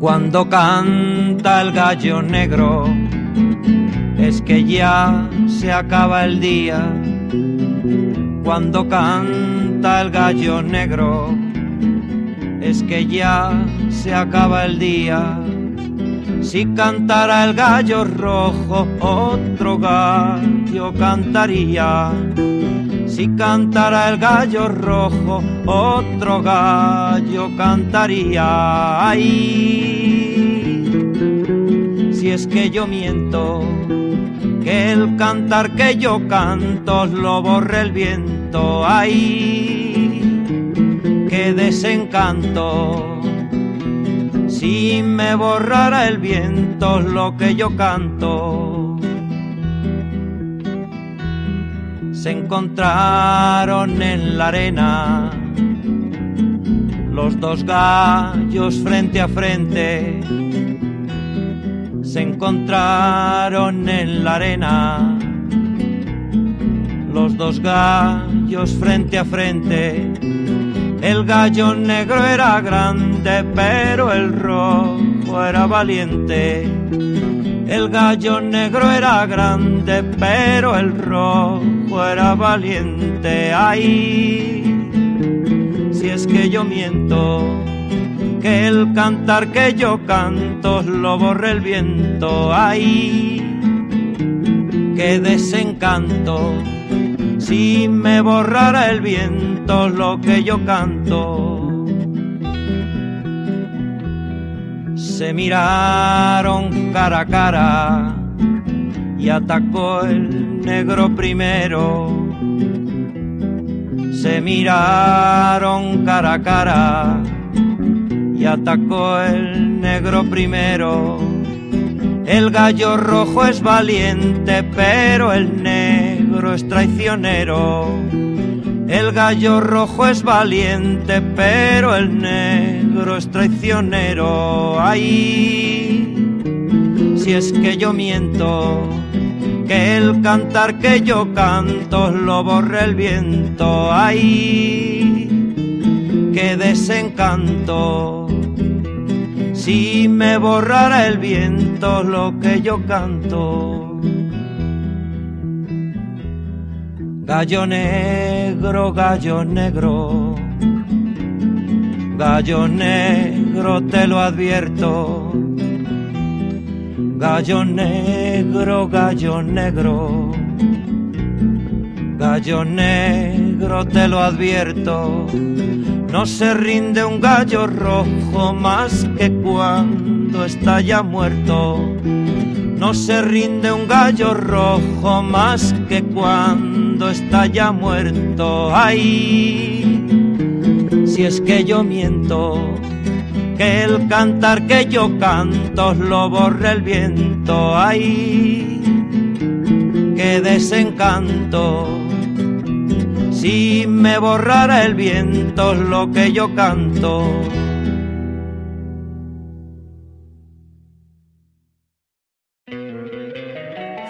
Cuando canta el gallo negro, es que ya se acaba el día. Cuando canta el gallo negro, es que ya se acaba el día. Si cantara el gallo rojo, otro gallo cantaría. Si cantara el gallo rojo, otro gallo cantaría. Ay, si es que yo miento, que el cantar que yo canto lo borre el viento. Ay, qué desencanto. Si me borrara el viento lo que yo canto. Se encontraron en la arena los dos gallos frente a frente. Se encontraron en la arena los dos gallos frente a frente. El gallo negro era grande, pero el rojo era valiente. El gallo negro era grande, pero el rojo fuera valiente. Ay, si es que yo miento, que el cantar que yo canto lo borre el viento. Ay, qué desencanto. Si me borrara el viento lo que yo canto. Se miraron cara a cara y atacó el negro primero. Se miraron cara a cara y atacó el negro primero. El gallo rojo es valiente, pero el negro es traicionero. El gallo rojo es valiente, pero el negro es traicionero. Ay, si es que yo miento que el cantar que yo canto lo borre el viento. Ay, qué desencanto. Si me borrara el viento lo que yo canto. Gallo negro, gallo negro, gallo negro te lo advierto Gallo negro, gallo negro, gallo negro, te lo advierto. No se rinde un gallo rojo más que cuando está ya muerto. No se rinde un gallo rojo más que cuando está ya muerto. Ay, si es que yo miento que el cantar que yo canto lo borre el viento. Ay, qué desencanto. Si me borrara el viento lo que yo canto.